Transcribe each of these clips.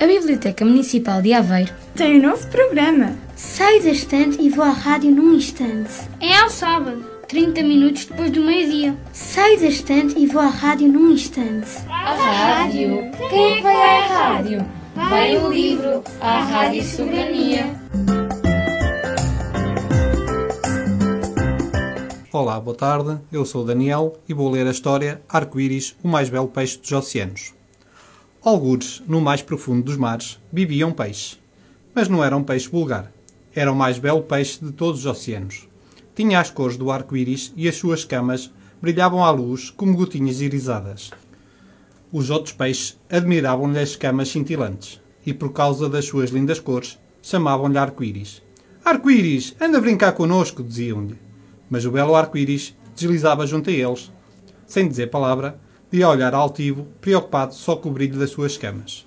A Biblioteca Municipal de Aveiro tem um novo programa. Saio da estante e vou à rádio num instante. É ao sábado, 30 minutos depois do meio-dia. Saio da estante e vou à rádio num instante. A rádio? Quem é que vai à rádio? Vai o livro, a Rádio Soberania. Olá, boa tarde. Eu sou o Daniel e vou ler a história Arco-Íris, o mais belo peixe dos oceanos. Algures, no mais profundo dos mares, vivia um peixe. Mas não era um peixe vulgar. Era o mais belo peixe de todos os oceanos. Tinha as cores do arco-íris e as suas camas brilhavam à luz como gotinhas irisadas. Os outros peixes admiravam-lhe as camas cintilantes e, por causa das suas lindas cores, chamavam-lhe arco-íris. Arco-íris, anda a brincar connosco, diziam-lhe. Mas o belo arco-íris deslizava junto a eles, sem dizer palavra, de olhar altivo, preocupado só com o brilho das suas escamas.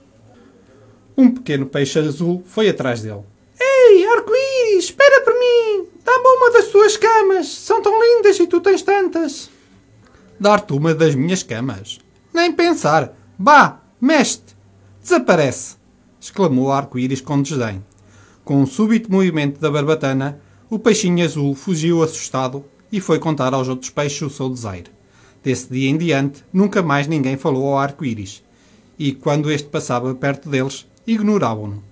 Um pequeno peixe azul foi atrás dele. Ei, arco-íris, espera por mim! Dá-me uma das tuas camas! São tão lindas e tu tens tantas! Dar-te uma das minhas camas? Nem pensar! Bah, mexe-te! Desaparece! exclamou o arco-íris com desdém. Com um súbito movimento da barbatana, o peixinho azul fugiu assustado e foi contar aos outros peixes o seu desaire. Desse dia em diante, nunca mais ninguém falou ao arco-íris, e quando este passava perto deles, ignoravam-no.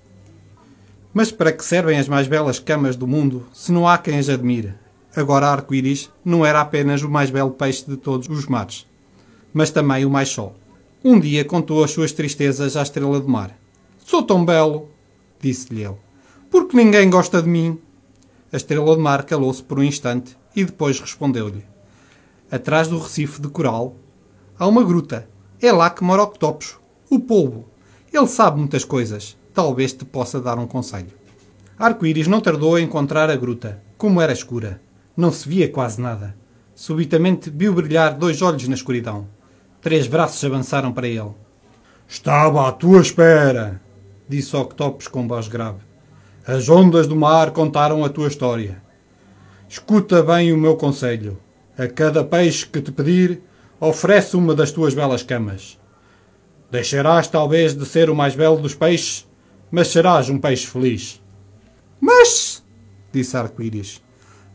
Mas para que servem as mais belas camas do mundo, se não há quem as admire? Agora arco-íris não era apenas o mais belo peixe de todos os mares, mas também o mais sol. Um dia contou as suas tristezas à estrela do mar. Sou tão belo, disse-lhe ele, porque ninguém gosta de mim. A estrela do mar calou-se por um instante e depois respondeu-lhe atrás do recife de coral, há uma gruta. É lá que mora Octopus, o polvo. Ele sabe muitas coisas. Talvez te possa dar um conselho. Arco-íris não tardou a encontrar a gruta. Como era escura. Não se via quase nada. Subitamente viu brilhar dois olhos na escuridão. Três braços avançaram para ele. Estava à tua espera, disse Octopus com voz grave. As ondas do mar contaram a tua história. Escuta bem o meu conselho. A cada peixe que te pedir, oferece uma das tuas belas camas. Deixarás talvez de ser o mais belo dos peixes, mas serás um peixe feliz. Mas, disse Arco-Íris,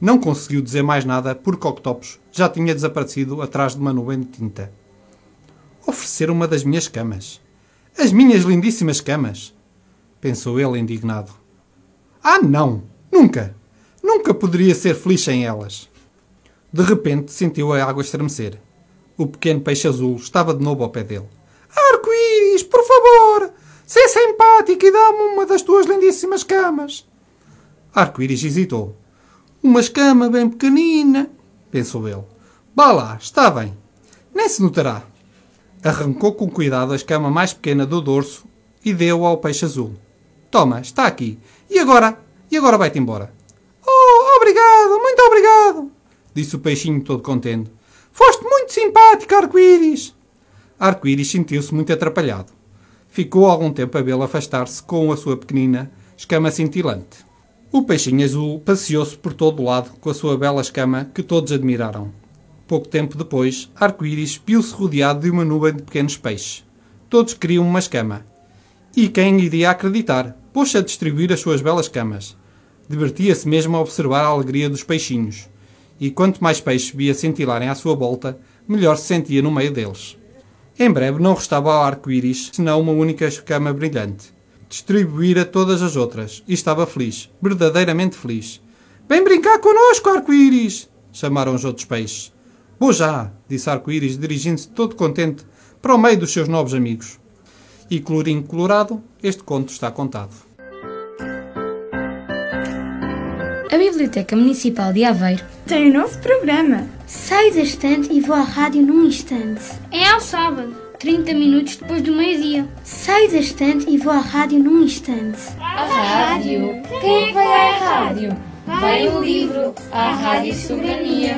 não conseguiu dizer mais nada porque Octopus já tinha desaparecido atrás de uma nuvem de tinta. Oferecer uma das minhas camas. As minhas lindíssimas camas. Pensou ele indignado. Ah, não! Nunca! Nunca poderia ser feliz sem elas. De repente sentiu a água estremecer. O pequeno peixe azul estava de novo ao pé dele. Arco-íris, por favor! Sê simpático e dá-me uma das tuas lindíssimas camas. Arco-íris hesitou. Uma escama bem pequenina, pensou ele. Vá lá, está bem. Nem se notará. Arrancou com cuidado a escama mais pequena do dorso e deu ao peixe azul. Toma, está aqui. E agora? E agora vai-te embora. Oh, obrigado, muito obrigado disse o peixinho todo contente. Foste muito simpático, Arco-Íris. Arco-Íris sentiu-se muito atrapalhado. Ficou algum tempo a vê-lo afastar-se com a sua pequenina escama cintilante. O peixinho azul passeou-se por todo o lado com a sua bela escama que todos admiraram. Pouco tempo depois, Arco-Íris viu-se rodeado de uma nuvem de pequenos peixes. Todos queriam uma escama. E quem iria acreditar? Pôs-se a distribuir as suas belas camas. Divertia-se mesmo a observar a alegria dos peixinhos e quanto mais peixes via cintilarem à sua volta, melhor se sentia no meio deles. Em breve não restava ao arco-íris senão uma única escama brilhante. Distribuíra todas as outras e estava feliz, verdadeiramente feliz. Vem brincar connosco, arco-íris! chamaram os outros peixes. Vou já, disse arco-íris, dirigindo-se todo contente para o meio dos seus novos amigos. E colorinho colorado, este conto está contado. A Biblioteca Municipal de Aveiro tem um novo programa. Saio da estante e vou à rádio num instante. É ao sábado, 30 minutos depois do meio-dia. Saio da estante e vou à rádio num instante. A rádio? Quem é que vai à rádio? Vai o livro, a Rádio Soberania.